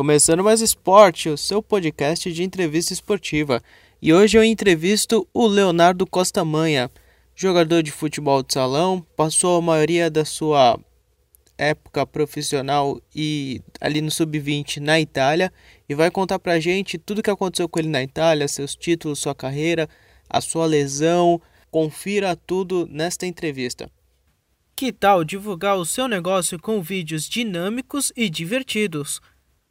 Começando mais esporte, o seu podcast de entrevista esportiva. E hoje eu entrevisto o Leonardo Costa Manha, jogador de futebol de salão, passou a maioria da sua época profissional e ali no sub-20 na Itália e vai contar pra gente tudo que aconteceu com ele na Itália, seus títulos, sua carreira, a sua lesão. Confira tudo nesta entrevista. Que tal divulgar o seu negócio com vídeos dinâmicos e divertidos?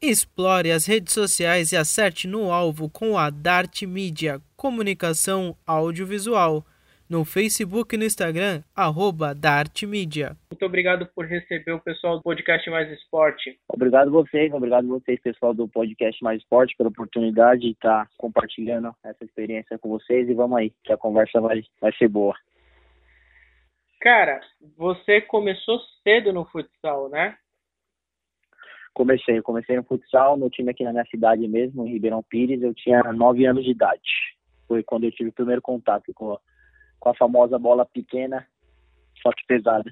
Explore as redes sociais e acerte no alvo com a Dart Media Comunicação Audiovisual no Facebook e no Instagram, arroba Dart Media. Muito obrigado por receber o pessoal do podcast Mais Esporte. Obrigado vocês, obrigado vocês, pessoal do podcast Mais Esporte, pela oportunidade de estar compartilhando essa experiência com vocês e vamos aí, que a conversa vai, vai ser boa. Cara, você começou cedo no futsal, né? Comecei, eu comecei no futsal, no time aqui na minha cidade mesmo, em Ribeirão Pires, eu tinha nove anos de idade. Foi quando eu tive o primeiro contato com com a famosa bola pequena, só que pesada.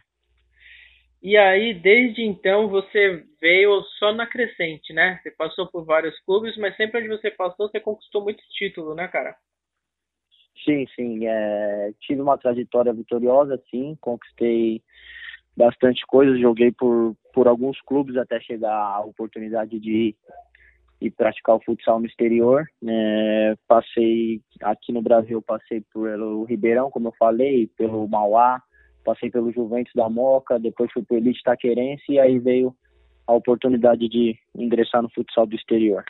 E aí, desde então, você veio só na crescente, né? Você passou por vários clubes, mas sempre onde você passou, você conquistou muito título, né, cara? Sim, sim. É... Tive uma trajetória vitoriosa, sim. Conquistei bastante coisa. Joguei por, por alguns clubes até chegar a oportunidade de e praticar o futsal no exterior. É, passei aqui no Brasil, passei pelo Ribeirão, como eu falei, pelo Mauá, passei pelo Juventus da Moca, depois fui para o Elite Taquerense e aí veio a oportunidade de ingressar no futsal do exterior.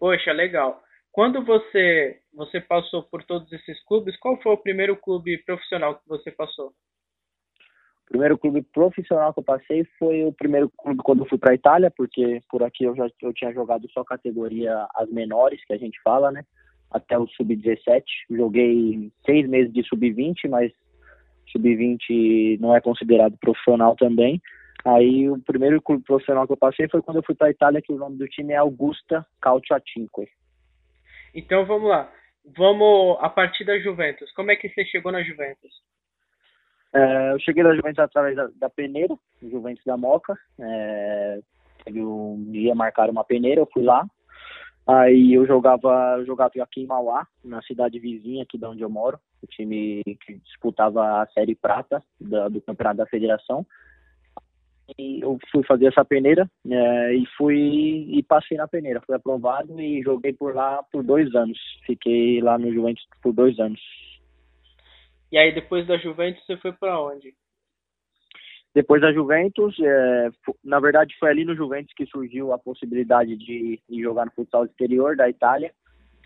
Poxa, legal. Quando você você passou por todos esses clubes, qual foi o primeiro clube profissional que você passou? O primeiro clube profissional que eu passei foi o primeiro clube quando eu fui para a Itália, porque por aqui eu já eu tinha jogado só categoria as menores, que a gente fala, né? Até o sub-17. Joguei seis meses de sub-20, mas sub-20 não é considerado profissional também. Aí o primeiro clube profissional que eu passei foi quando eu fui para a Itália, que o nome do time é Augusta Calciatinque. Então vamos lá. Vamos a partir da Juventus. Como é que você chegou na Juventus? É, eu cheguei da Juventus através da, da peneira, Juventus da Moca. É, teve um dia marcaram uma peneira, eu fui lá. Aí eu jogava, eu jogava aqui em Mauá, na cidade vizinha aqui de onde eu moro, o time que disputava a Série Prata da, do Campeonato da Federação. E eu fui fazer essa peneira é, e fui e passei na peneira, fui aprovado e joguei por lá por dois anos. Fiquei lá no Juventus por dois anos. E aí depois da Juventus você foi para onde? Depois da Juventus, é, na verdade foi ali no Juventus que surgiu a possibilidade de, de, jogar no futsal exterior da Itália,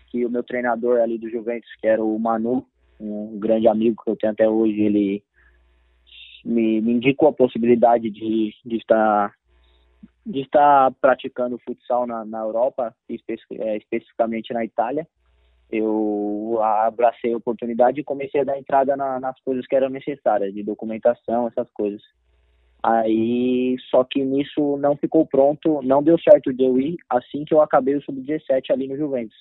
que o meu treinador ali do Juventus, que era o Manu, um grande amigo que eu tenho até hoje, ele me, me indicou a possibilidade de, de estar de estar praticando futsal na, na Europa, é, especificamente na Itália eu abracei a oportunidade e comecei a dar entrada na, nas coisas que eram necessárias, de documentação, essas coisas. Aí, só que nisso não ficou pronto, não deu certo de eu ir assim que eu acabei o sub-17 ali no Juventus.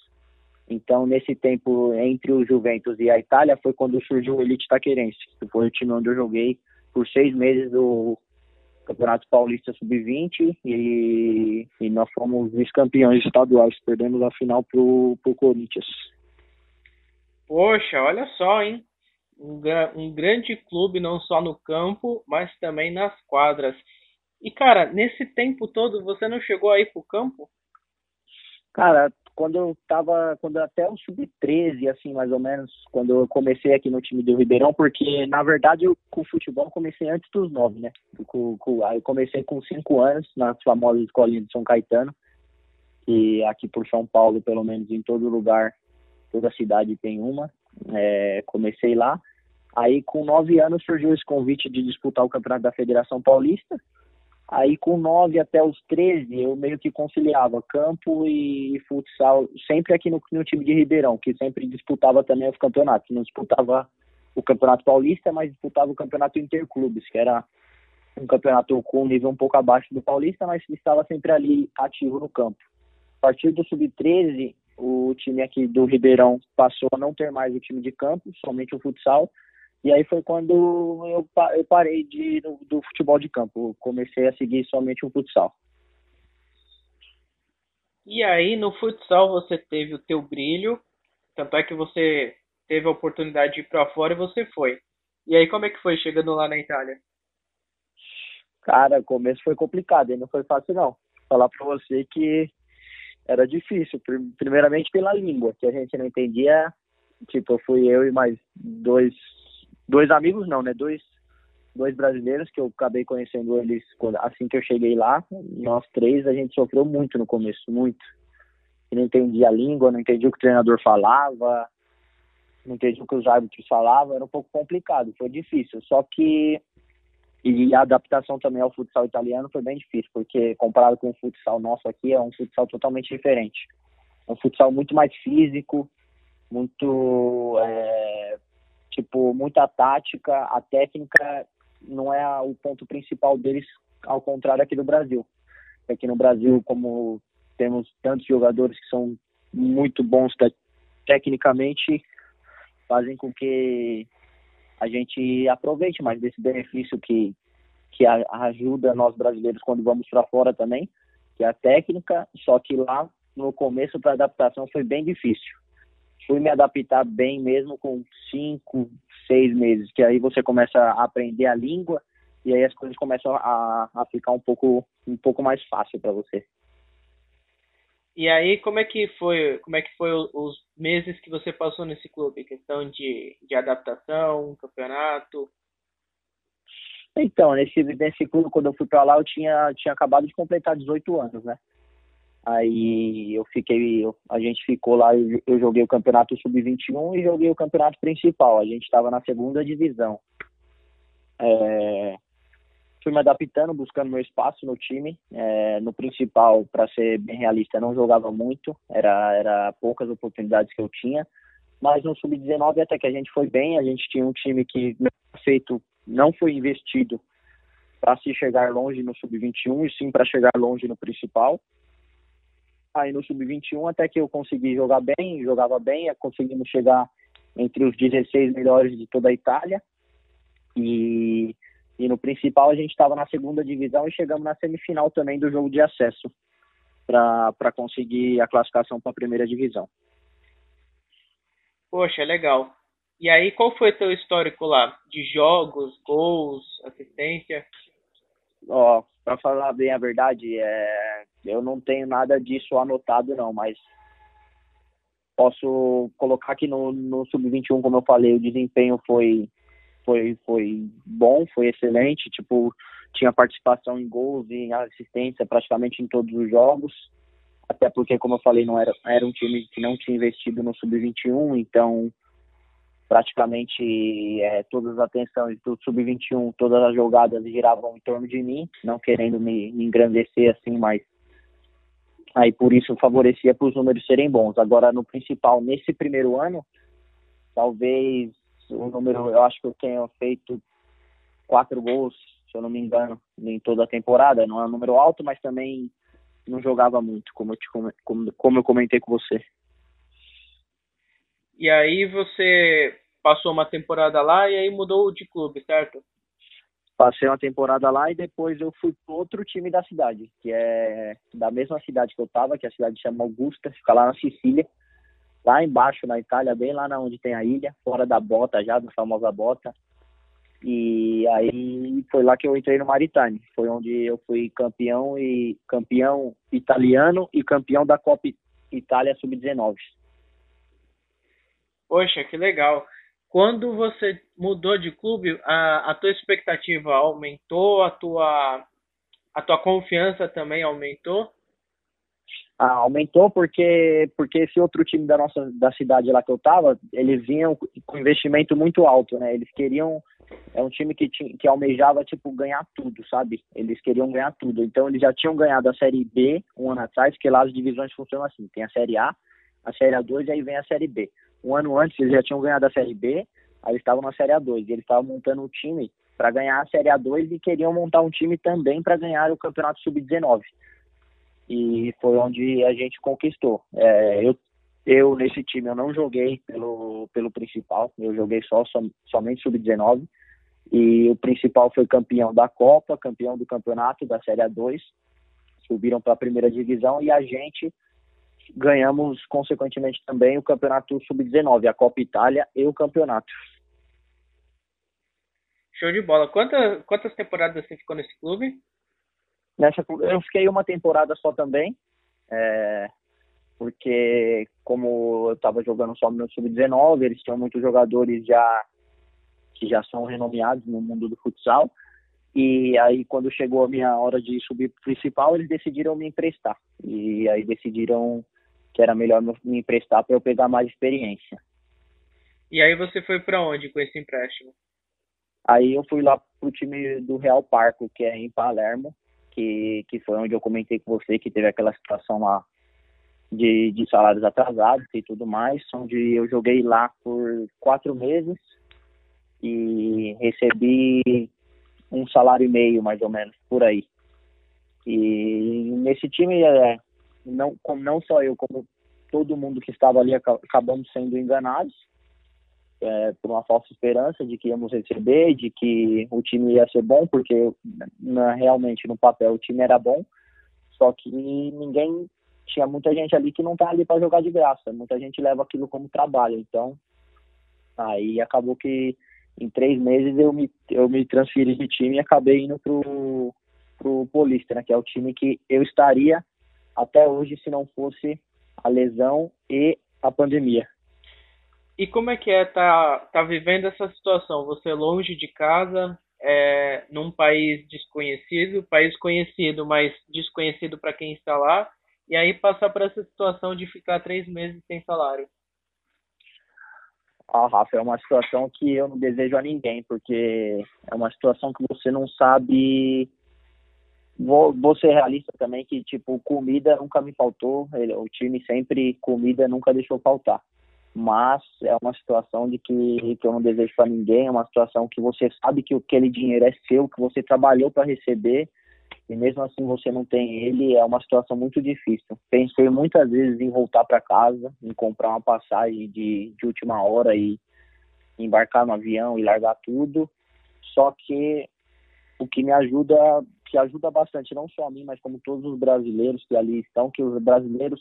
Então, nesse tempo entre o Juventus e a Itália foi quando surgiu o Elite Taquerense, que foi o time onde eu joguei por seis meses do Campeonato Paulista Sub-20 e, e, nós fomos vice-campeões estaduais, perdemos a final pro, pro Corinthians. Poxa, olha só, hein? Um, um grande clube não só no campo, mas também nas quadras. E cara, nesse tempo todo você não chegou aí pro campo? Cara, quando eu tava, quando até o sub-13, assim, mais ou menos, quando eu comecei aqui no time do Ribeirão, porque na verdade eu com o futebol comecei antes dos nove, né? Com, com, aí eu comecei com cinco anos nas famosas escolinhas de São Caetano, e aqui por São Paulo, pelo menos em todo lugar, toda cidade tem uma. É, comecei lá. Aí, com nove anos, surgiu esse convite de disputar o campeonato da Federação Paulista. Aí, com nove até os 13, eu meio que conciliava campo e futsal, sempre aqui no, no time de Ribeirão, que sempre disputava também os campeonatos. Não disputava o Campeonato Paulista, mas disputava o Campeonato Interclubes, que era um campeonato com um nível um pouco abaixo do Paulista, mas estava sempre ali ativo no campo. A partir do Sub-13, o time aqui do Ribeirão passou a não ter mais o time de campo, somente o futsal. E aí foi quando eu, eu parei de, do, do futebol de campo, comecei a seguir somente o futsal. E aí no futsal você teve o teu brilho, tanto é que você teve a oportunidade de ir para fora e você foi. E aí como é que foi chegando lá na Itália? Cara, o começo foi complicado, e não foi fácil não. Falar para você que era difícil, primeiramente pela língua, que a gente não entendia. Tipo, fui eu e mais dois dois amigos não, né? Dois dois brasileiros que eu acabei conhecendo eles assim que eu cheguei lá. Nós três a gente sofreu muito no começo, muito. Eu não entendia a língua, não entendia o que o treinador falava, não entendia o que os árbitros falavam, era um pouco complicado, foi difícil. Só que e a adaptação também ao futsal italiano foi bem difícil, porque comparado com o futsal nosso aqui, é um futsal totalmente diferente. É um futsal muito mais físico, muito é, tipo muita tática, a técnica não é o ponto principal deles, ao contrário aqui do Brasil. Aqui no Brasil, como temos tantos jogadores que são muito bons te tecnicamente, fazem com que a gente aproveite mais desse benefício que, que ajuda nós brasileiros quando vamos para fora também, que é a técnica, só que lá no começo para adaptação foi bem difícil. Fui me adaptar bem mesmo com cinco, seis meses, que aí você começa a aprender a língua e aí as coisas começam a, a ficar um pouco, um pouco mais fácil para você. E aí, como é que foi, como é que foi os meses que você passou nesse clube? Questão de, de adaptação, campeonato? Então, nesse, nesse clube, quando eu fui para lá, eu tinha, tinha acabado de completar 18 anos, né? Aí eu fiquei, a gente ficou lá, eu, eu joguei o campeonato sub-21 e joguei o campeonato principal. A gente estava na segunda divisão. É, fui me adaptando, buscando meu espaço no time. É, no principal, para ser bem realista, não jogava muito, era, era poucas oportunidades que eu tinha. Mas no sub-19 até que a gente foi bem, a gente tinha um time que feito, não foi investido para se chegar longe no sub-21 e sim para chegar longe no principal. Aí no sub-21 até que eu consegui jogar bem, jogava bem, conseguimos chegar entre os 16 melhores de toda a Itália. E, e no principal a gente estava na segunda divisão e chegamos na semifinal também do jogo de acesso para conseguir a classificação para a primeira divisão. Poxa, legal. E aí, qual foi o teu histórico lá? De jogos, gols, assistência? Ó, para falar bem a verdade, é, eu não tenho nada disso anotado não, mas posso colocar que no, no sub-21, como eu falei, o desempenho foi foi foi bom, foi excelente, tipo tinha participação em gols e em assistência praticamente em todos os jogos, até porque como eu falei não era era um time que não tinha investido no sub-21, então praticamente é, todas as atenções do sub-21, todas as jogadas giravam em torno de mim, não querendo me, me engrandecer assim, mas aí por isso favorecia para os números serem bons. Agora no principal, nesse primeiro ano, talvez o número, eu acho que eu tenho feito quatro gols, se eu não me engano, em toda a temporada. Não é um número alto, mas também não jogava muito, como eu, te, como, como eu comentei com você. E aí você passou uma temporada lá e aí mudou de clube, certo? Passei uma temporada lá e depois eu fui para outro time da cidade, que é da mesma cidade que eu estava, que é a cidade chama Augusta, fica lá na Sicília, lá embaixo na Itália, bem lá na onde tem a ilha, fora da bota já, da famosa bota. E aí foi lá que eu entrei no Maritime, foi onde eu fui campeão e campeão italiano e campeão da Copa Itália Sub-19. Poxa, que legal. Quando você mudou de clube, a, a tua expectativa aumentou, a tua, a tua confiança também aumentou? Ah, aumentou porque porque esse outro time da nossa da cidade lá que eu tava, eles vinham com investimento muito alto, né? Eles queriam é um time que tinha, que almejava tipo ganhar tudo, sabe? Eles queriam ganhar tudo. Então eles já tinham ganhado a série B um ano atrás, porque lá as divisões funcionam assim, tem a série A, a série A2 e aí vem a série B um ano antes eles já tinham ganhado a Série B, aí eles estavam na Série A2. E eles estavam montando um time para ganhar a Série A2 e queriam montar um time também para ganhar o Campeonato Sub-19. E foi onde a gente conquistou. É, eu, eu, nesse time, eu não joguei pelo, pelo principal, eu joguei só som, somente Sub-19. E o principal foi campeão da Copa, campeão do campeonato da Série A2. Subiram para a primeira divisão e a gente ganhamos, consequentemente, também o campeonato sub-19, a Copa Itália e o campeonato. Show de bola. Quantas, quantas temporadas você ficou nesse clube? Nessa, eu fiquei uma temporada só também, é, porque como eu estava jogando só no sub-19, eles tinham muitos jogadores já que já são renomeados no mundo do futsal. E aí, quando chegou a minha hora de subir pro principal, eles decidiram me emprestar. E aí decidiram que era melhor me emprestar para eu pegar mais experiência. E aí você foi para onde com esse empréstimo? Aí eu fui lá pro time do Real Parco, que é em Palermo, que, que foi onde eu comentei com você que teve aquela situação lá de, de salários atrasados e tudo mais, onde eu joguei lá por quatro meses e recebi um salário e meio, mais ou menos, por aí. E nesse time, é, não, não só eu, como todo mundo que estava ali, acabamos sendo enganados é, por uma falsa esperança de que íamos receber, de que o time ia ser bom, porque na, realmente no papel o time era bom, só que ninguém tinha muita gente ali que não tá ali para jogar de graça, muita gente leva aquilo como trabalho, então aí acabou que em três meses eu me, eu me transferi de time e acabei indo pro, pro Polícia, né, que é o time que eu estaria até hoje se não fosse a lesão e a pandemia. E como é que é tá, tá vivendo essa situação? Você longe de casa, é, num país desconhecido, país conhecido, mas desconhecido para quem está lá, e aí passar por essa situação de ficar três meses sem salário. Ah, Rafa, é uma situação que eu não desejo a ninguém, porque é uma situação que você não sabe. Vou, vou ser realista também, que, tipo, comida nunca me faltou, o time sempre, comida nunca deixou faltar. Mas é uma situação de que, que eu não desejo para ninguém, é uma situação que você sabe que aquele dinheiro é seu, que você trabalhou para receber, e mesmo assim você não tem ele, é uma situação muito difícil. Pensei muitas vezes em voltar para casa, em comprar uma passagem de, de última hora e embarcar no avião e largar tudo, só que o que me ajuda, que ajuda bastante, não só a mim, mas como todos os brasileiros que ali estão, que os brasileiros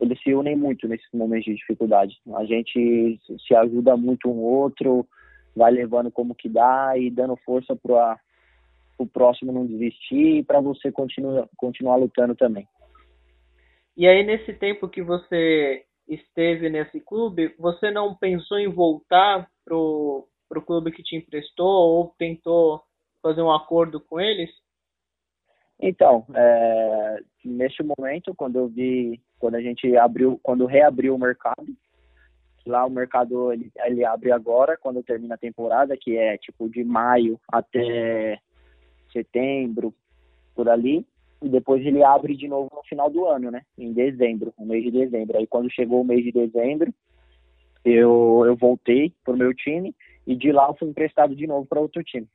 eles se unem muito nesses momentos de dificuldade. A gente se ajuda muito um outro, vai levando como que dá e dando força para o próximo não desistir e para você continuar, continuar lutando também. E aí, nesse tempo que você esteve nesse clube, você não pensou em voltar pro, pro clube que te emprestou ou tentou fazer um acordo com eles? Então, é, neste momento, quando eu vi, quando a gente abriu, quando reabriu o mercado, lá o mercado ele, ele abre agora, quando termina a temporada, que é tipo de maio até setembro, por ali, e depois ele abre de novo no final do ano, né? Em dezembro, no mês de dezembro. Aí quando chegou o mês de dezembro, eu, eu voltei pro meu time e de lá eu fui emprestado de novo para outro time.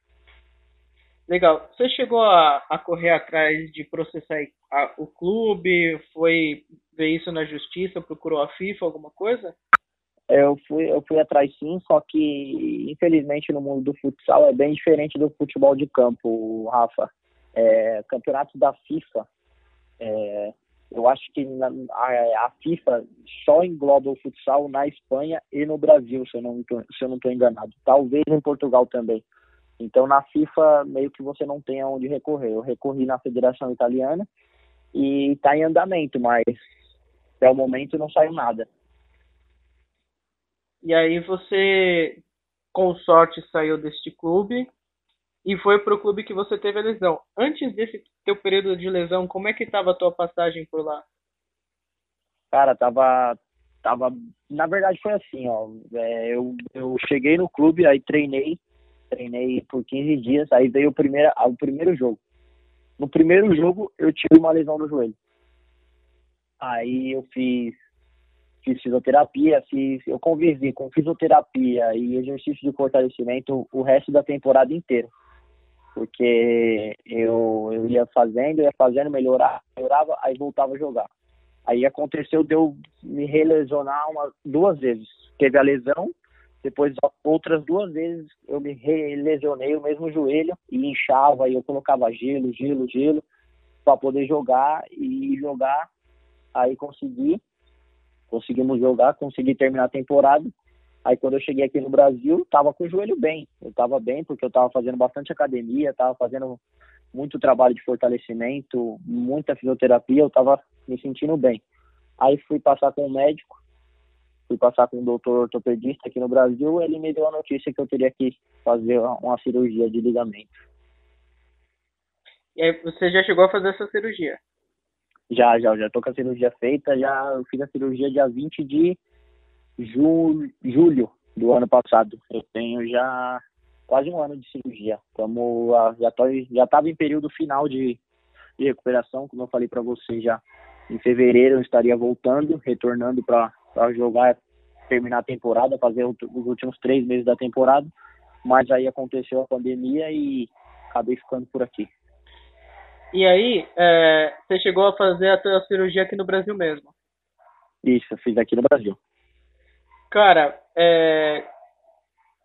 Legal. Você chegou a, a correr atrás de processar a, o clube? Foi ver isso na justiça? Procurou a FIFA, alguma coisa? Eu fui, eu fui atrás sim, só que infelizmente no mundo do futsal é bem diferente do futebol de campo, Rafa. É, campeonato da FIFA, é, eu acho que na, a, a, FIFA só engloba o futsal na Espanha e no Brasil, se eu não se eu não estou enganado. Talvez em Portugal também. Então na FIFA meio que você não tem aonde recorrer. Eu recorri na Federação Italiana e está em andamento, mas até o momento não saiu nada. E aí você, com sorte, saiu deste clube e foi para o clube que você teve a lesão. Antes desse teu período de lesão, como é que estava a tua passagem por lá? Cara, tava, tava, na verdade foi assim, ó, é, eu, eu cheguei no clube, aí treinei, treinei por 15 dias, aí veio o primeiro, o primeiro jogo. No primeiro jogo eu tive uma lesão no joelho. Aí eu fiz fiz fisioterapia, fiz, eu convivi com fisioterapia e exercício de fortalecimento o resto da temporada inteira. Porque eu, eu ia fazendo, ia fazendo, melhorar, melhorava, aí voltava a jogar. Aí aconteceu de eu me relesionar duas vezes. Teve a lesão, depois outras duas vezes eu me relesionei o mesmo joelho e inchava e eu colocava gelo, gelo, gelo para poder jogar e jogar. Aí consegui Conseguimos jogar, consegui terminar a temporada. Aí quando eu cheguei aqui no Brasil, tava com o joelho bem. Eu tava bem porque eu tava fazendo bastante academia, tava fazendo muito trabalho de fortalecimento, muita fisioterapia, eu tava me sentindo bem. Aí fui passar com o médico, fui passar com um doutor ortopedista aqui no Brasil, ele me deu a notícia que eu teria que fazer uma cirurgia de ligamento. E aí você já chegou a fazer essa cirurgia? Já, já, já tô com a cirurgia feita, já fiz a cirurgia dia 20 de julho, julho do ano passado. Eu tenho já quase um ano de cirurgia. Como já tô, já estava em período final de, de recuperação, como eu falei para você já. Em fevereiro eu estaria voltando, retornando para jogar, terminar a temporada, fazer os últimos três meses da temporada. Mas aí aconteceu a pandemia e acabei ficando por aqui. E aí, é, você chegou a fazer a sua cirurgia aqui no Brasil mesmo? Isso, eu fiz aqui no Brasil. Cara, é,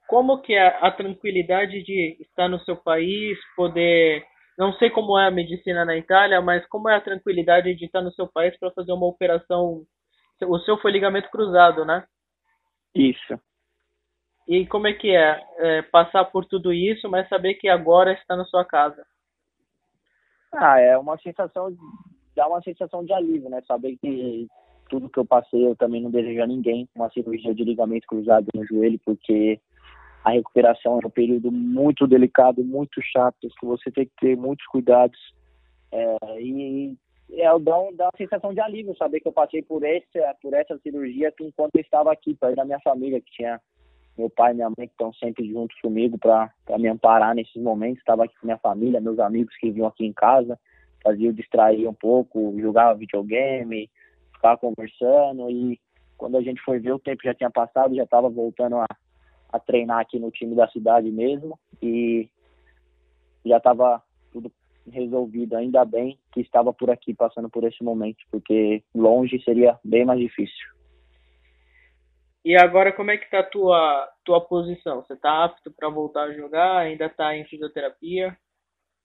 como que é a tranquilidade de estar no seu país, poder, não sei como é a medicina na Itália, mas como é a tranquilidade de estar no seu país para fazer uma operação, o seu foi ligamento cruzado, né? Isso. E como é que é, é passar por tudo isso, mas saber que agora está na sua casa? Ah, é uma sensação, dá uma sensação de alívio, né? Saber que tudo que eu passei eu também não desejo a ninguém uma cirurgia de ligamento cruzado no joelho, porque a recuperação é um período muito delicado, muito chato, que você tem que ter muitos cuidados. É, e é, dá, dá uma sensação de alívio saber que eu passei por essa, por essa cirurgia enquanto eu estava aqui, perto da minha família, que tinha meu pai e minha mãe que estão sempre juntos comigo para me amparar nesses momentos. Estava aqui com minha família, meus amigos que vinham aqui em casa, fazia distrair um pouco, jogava videogame, ficava conversando e quando a gente foi ver o tempo já tinha passado, já estava voltando a, a treinar aqui no time da cidade mesmo e já estava tudo resolvido, ainda bem que estava por aqui passando por esse momento, porque longe seria bem mais difícil. E agora como é que tá a tua, tua posição? Você tá apto para voltar a jogar? Ainda tá em fisioterapia?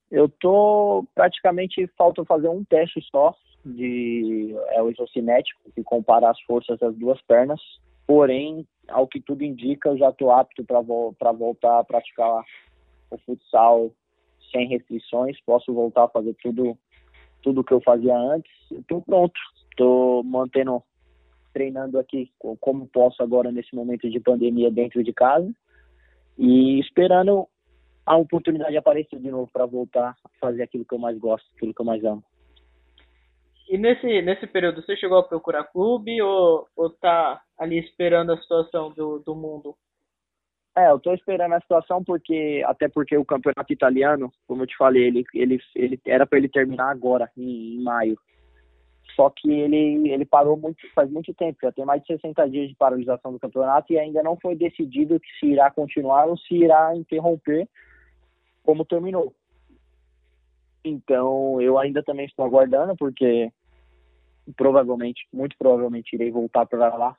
Eu tô praticamente falta fazer um teste só de é o isocinético que compara as forças das duas pernas. Porém, ao que tudo indica, eu já estou apto para vo voltar a praticar o futsal sem restrições. Posso voltar a fazer tudo tudo que eu fazia antes. Estou pronto. Estou mantendo treinando aqui como posso agora nesse momento de pandemia dentro de casa e esperando a oportunidade aparecer de novo para voltar a fazer aquilo que eu mais gosto, aquilo que eu mais amo. E nesse, nesse período, você chegou a procurar clube ou, ou tá ali esperando a situação do, do mundo? É, eu tô esperando a situação porque, até porque o campeonato italiano, como eu te falei, ele, ele, ele era para ele terminar agora, em, em maio. Só que ele, ele parou muito, faz muito tempo, já tem mais de 60 dias de paralisação do campeonato e ainda não foi decidido se irá continuar ou se irá interromper como terminou. Então, eu ainda também estou aguardando, porque provavelmente, muito provavelmente, irei voltar para lá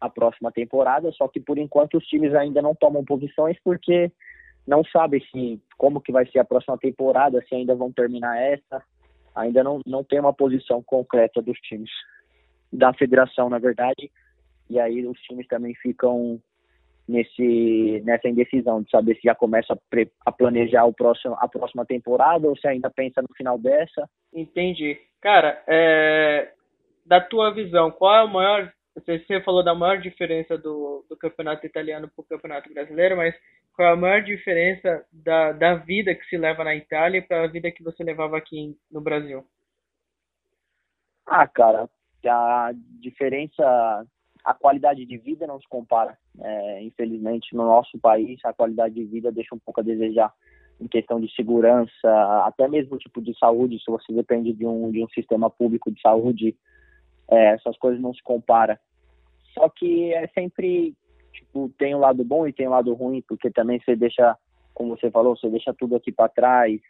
a próxima temporada, só que por enquanto os times ainda não tomam posições porque não sabem se como que vai ser a próxima temporada, se ainda vão terminar essa, ainda não, não tem uma posição concreta dos times, da federação, na verdade, e aí os times também ficam nesse nessa indecisão de saber se já começa a, pre, a planejar o próximo, a próxima temporada ou se ainda pensa no final dessa. Entendi. Cara, é, da tua visão, qual é o maior você falou da maior diferença do, do campeonato italiano para o campeonato brasileiro, mas qual é a maior diferença da, da vida que se leva na Itália para a vida que você levava aqui no Brasil? Ah, cara, a diferença, a qualidade de vida não se compara. É, infelizmente, no nosso país, a qualidade de vida deixa um pouco a desejar em questão de segurança, até mesmo tipo de saúde, se você depende de um, de um sistema público de saúde, é, essas coisas não se comparam. Só que é sempre tipo, tem um lado bom e tem um lado ruim, porque também você deixa, como você falou, você deixa tudo aqui para trás.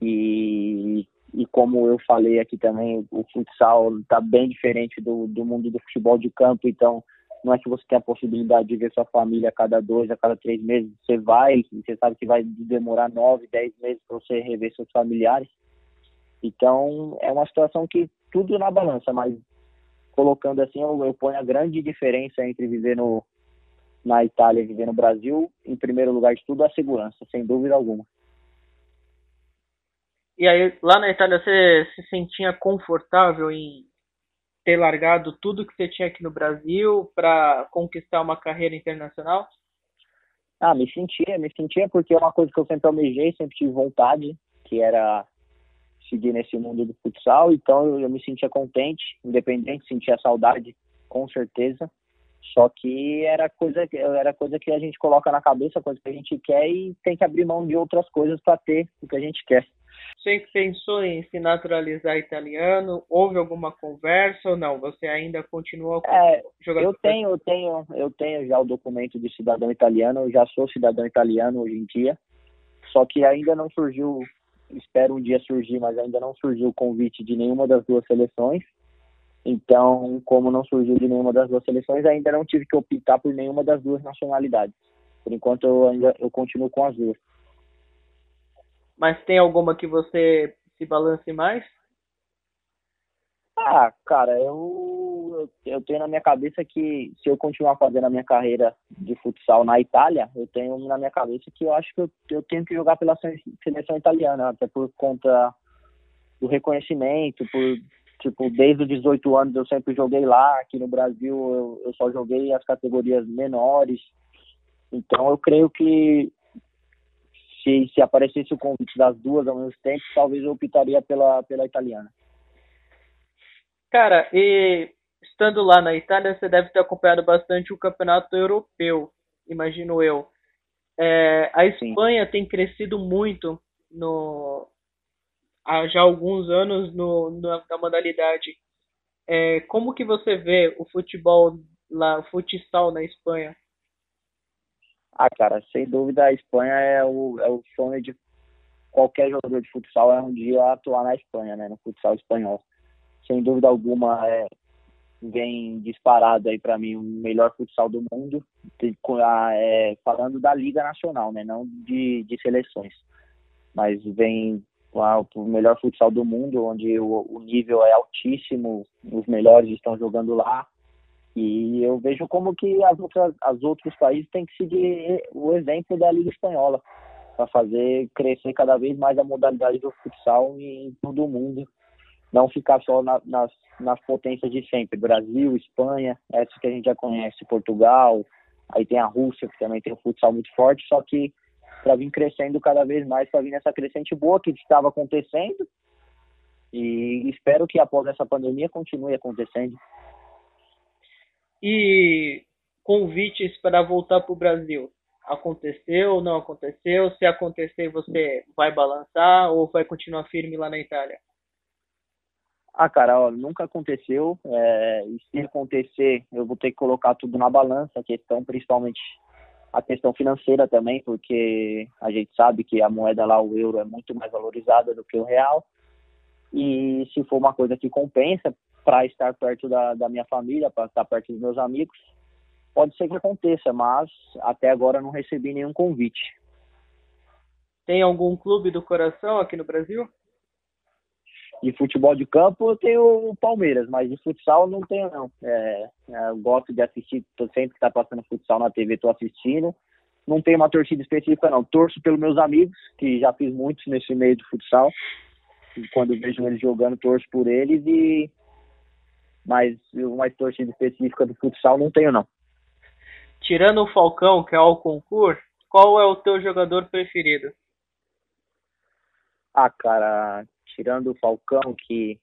E, e como eu falei aqui também, o futsal está bem diferente do, do mundo do futebol de campo, então não é que você tem a possibilidade de ver sua família a cada dois, a cada três meses, você vai, você sabe que vai demorar nove, dez meses para você rever seus familiares. Então, é uma situação que tudo na balança, mas colocando assim, eu, eu ponho a grande diferença entre viver no, na Itália e viver no Brasil, em primeiro lugar de tudo, a segurança, sem dúvida alguma. E aí, lá na Itália, você se sentia confortável em ter largado tudo que você tinha aqui no Brasil para conquistar uma carreira internacional? Ah, me sentia, me sentia porque é uma coisa que eu sempre almejei, sempre tive vontade, que era seguir nesse mundo do futsal, então eu, eu me sentia contente, independente, sentia saudade, com certeza. Só que era coisa, era coisa que a gente coloca na cabeça, coisa que a gente quer e tem que abrir mão de outras coisas para ter o que a gente quer. Você pensou em se naturalizar italiano? Houve alguma conversa ou não? Você ainda continua com é, jogador? Eu tenho, eu tenho, eu tenho já o documento de cidadão italiano. Eu já sou cidadão italiano hoje em dia. Só que ainda não surgiu espero um dia surgir, mas ainda não surgiu o convite de nenhuma das duas seleções. Então, como não surgiu de nenhuma das duas seleções, ainda não tive que optar por nenhuma das duas nacionalidades. Por enquanto, eu ainda eu continuo com as duas. Mas tem alguma que você se balance mais? Ah, cara, eu, eu tenho na minha cabeça que se eu continuar fazendo a minha carreira de futsal na Itália, eu tenho na minha cabeça que eu acho que eu, eu tenho que jogar pela seleção italiana, até por conta do reconhecimento, por tipo, desde os 18 anos eu sempre joguei lá, aqui no Brasil eu, eu só joguei as categorias menores. Então eu creio que se, se aparecesse o convite das duas ao mesmo tempo, talvez eu optaria pela, pela italiana. Cara, e estando lá na Itália, você deve ter acompanhado bastante o campeonato europeu, imagino eu. É, a Espanha Sim. tem crescido muito no, há já alguns anos no, no na modalidade. É, como que você vê o futebol lá, o futsal na Espanha? Ah, cara, sem dúvida a Espanha é o, é o sonho de qualquer jogador de futsal é um dia atuar na Espanha, né, no futsal espanhol sem dúvida alguma, é, vem disparado aí para mim o melhor futsal do mundo, é, falando da Liga Nacional, né, não de, de seleções, mas vem o melhor futsal do mundo, onde o, o, nível é altíssimo, os melhores estão jogando lá, e eu vejo como que as outras, as outros países têm que seguir o exemplo da Liga Espanhola, para fazer crescer cada vez mais a modalidade do futsal em todo o mundo não ficar só na, nas, nas potências de sempre, Brasil, Espanha, essa que a gente já conhece, Portugal, aí tem a Rússia, que também tem um futsal muito forte, só que para vir crescendo cada vez mais, para vir nessa crescente boa que estava acontecendo, e espero que após essa pandemia continue acontecendo. E convites para voltar para o Brasil? Aconteceu ou não aconteceu? Se acontecer, você vai balançar ou vai continuar firme lá na Itália? Ah, cara, ó, nunca aconteceu. É, e se acontecer, eu vou ter que colocar tudo na balança, a questão, principalmente a questão financeira também, porque a gente sabe que a moeda lá, o euro, é muito mais valorizada do que o real. E se for uma coisa que compensa para estar perto da, da minha família, para estar perto dos meus amigos, pode ser que aconteça, mas até agora não recebi nenhum convite. Tem algum clube do coração aqui no Brasil? De futebol de campo eu tenho o Palmeiras, mas de futsal não tenho não. É, é, eu gosto de assistir, tô sempre que tá passando futsal na TV, tô assistindo. Não tenho uma torcida específica não. Torço pelos meus amigos, que já fiz muitos nesse meio do futsal. E quando vejo eles jogando, torço por eles e mas uma torcida específica do futsal não tenho não. Tirando o Falcão, que é o concurso, qual é o teu jogador preferido? Ah, cara, tirando o Falcão, que,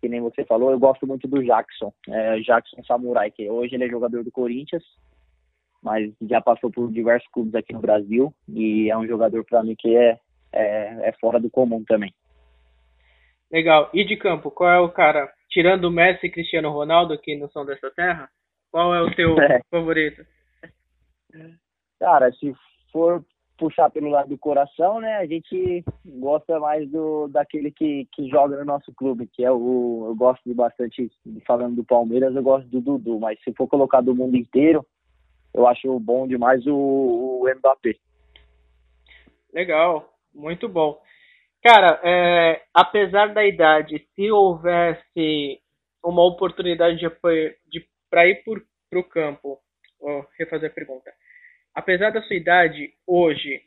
que nem você falou, eu gosto muito do Jackson, é, Jackson Samurai, que hoje ele é jogador do Corinthians, mas já passou por diversos clubes aqui no Brasil e é um jogador para mim que é, é, é, fora do comum também. Legal. E de campo, qual é o cara, tirando o Messi e Cristiano Ronaldo, que não são dessa terra, qual é o teu é. favorito? Cara, se for puxar pelo lado do coração, né? A gente gosta mais do daquele que, que joga no nosso clube, que é o eu gosto de bastante falando do Palmeiras, eu gosto do Dudu, mas se for colocar do mundo inteiro, eu acho bom demais o, o Mbappé. Legal, muito bom. Cara, é, apesar da idade, se houvesse uma oportunidade de, de para ir para o campo, vou refazer a pergunta. Apesar da sua idade, hoje,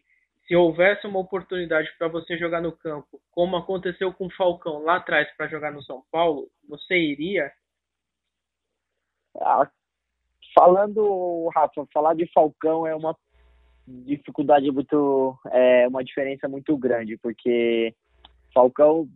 se houvesse uma oportunidade para você jogar no campo, como aconteceu com o Falcão lá atrás para jogar no São Paulo, você iria? Ah, falando, Rafa, falar de Falcão é uma dificuldade muito, é uma diferença muito grande, porque Falcão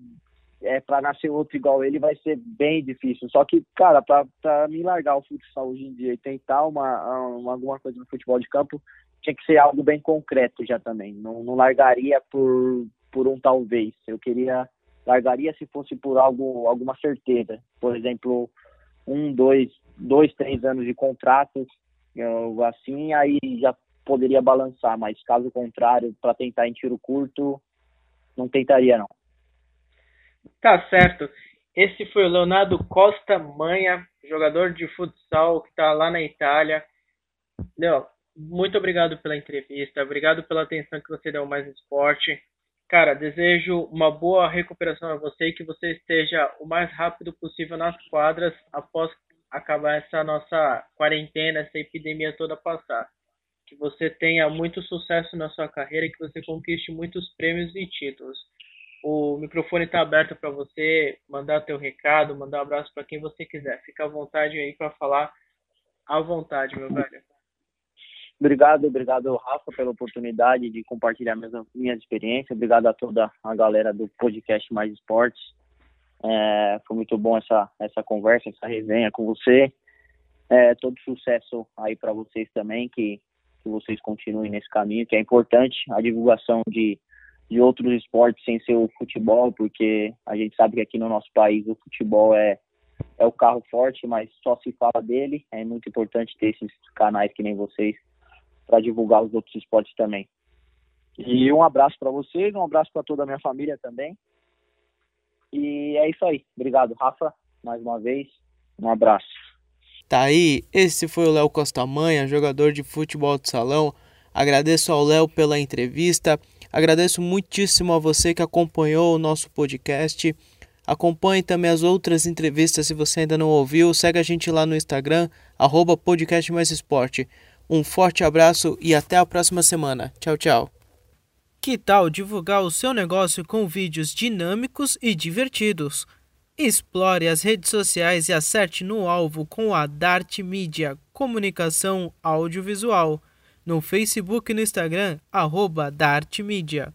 é, para nascer outro igual ele vai ser bem difícil. Só que, cara, para me largar o futsal hoje em dia e tentar uma, uma, alguma coisa no futebol de campo, tinha que ser algo bem concreto já também. Não, não largaria por, por um talvez. Eu queria largaria se fosse por algo alguma certeza. Por exemplo, um, dois, dois, três anos de contrato, eu, assim, aí já poderia balançar. Mas caso contrário, para tentar em tiro curto, não tentaria não. Tá certo. Esse foi o Leonardo Costa Manha, jogador de futsal que está lá na Itália. Leo, muito obrigado pela entrevista, obrigado pela atenção que você deu mais no esporte. Cara, desejo uma boa recuperação a você e que você esteja o mais rápido possível nas quadras após acabar essa nossa quarentena, essa epidemia toda passar. Que você tenha muito sucesso na sua carreira e que você conquiste muitos prêmios e títulos. O microfone está aberto para você mandar teu recado, mandar um abraço para quem você quiser. Fica à vontade aí para falar à vontade, meu velho. Obrigado, obrigado, Rafa, pela oportunidade de compartilhar minhas, minhas experiências. Obrigado a toda a galera do podcast Mais Esportes. É, foi muito bom essa, essa conversa, essa resenha com você. É, todo sucesso aí para vocês também, que, que vocês continuem nesse caminho, que é importante a divulgação de de outros esportes sem ser o futebol, porque a gente sabe que aqui no nosso país o futebol é, é o carro forte, mas só se fala dele. É muito importante ter esses canais que nem vocês para divulgar os outros esportes também. E um abraço para vocês, um abraço para toda a minha família também. E é isso aí. Obrigado, Rafa, mais uma vez. Um abraço. Tá aí, esse foi o Léo Costa Manha, jogador de futebol de salão. Agradeço ao Léo pela entrevista. Agradeço muitíssimo a você que acompanhou o nosso podcast. Acompanhe também as outras entrevistas se você ainda não ouviu. Segue a gente lá no Instagram, arroba podcast mais esporte. Um forte abraço e até a próxima semana. Tchau, tchau. Que tal divulgar o seu negócio com vídeos dinâmicos e divertidos? Explore as redes sociais e acerte no alvo com a Dart Media Comunicação Audiovisual no Facebook e no Instagram, arroba da Arte Mídia.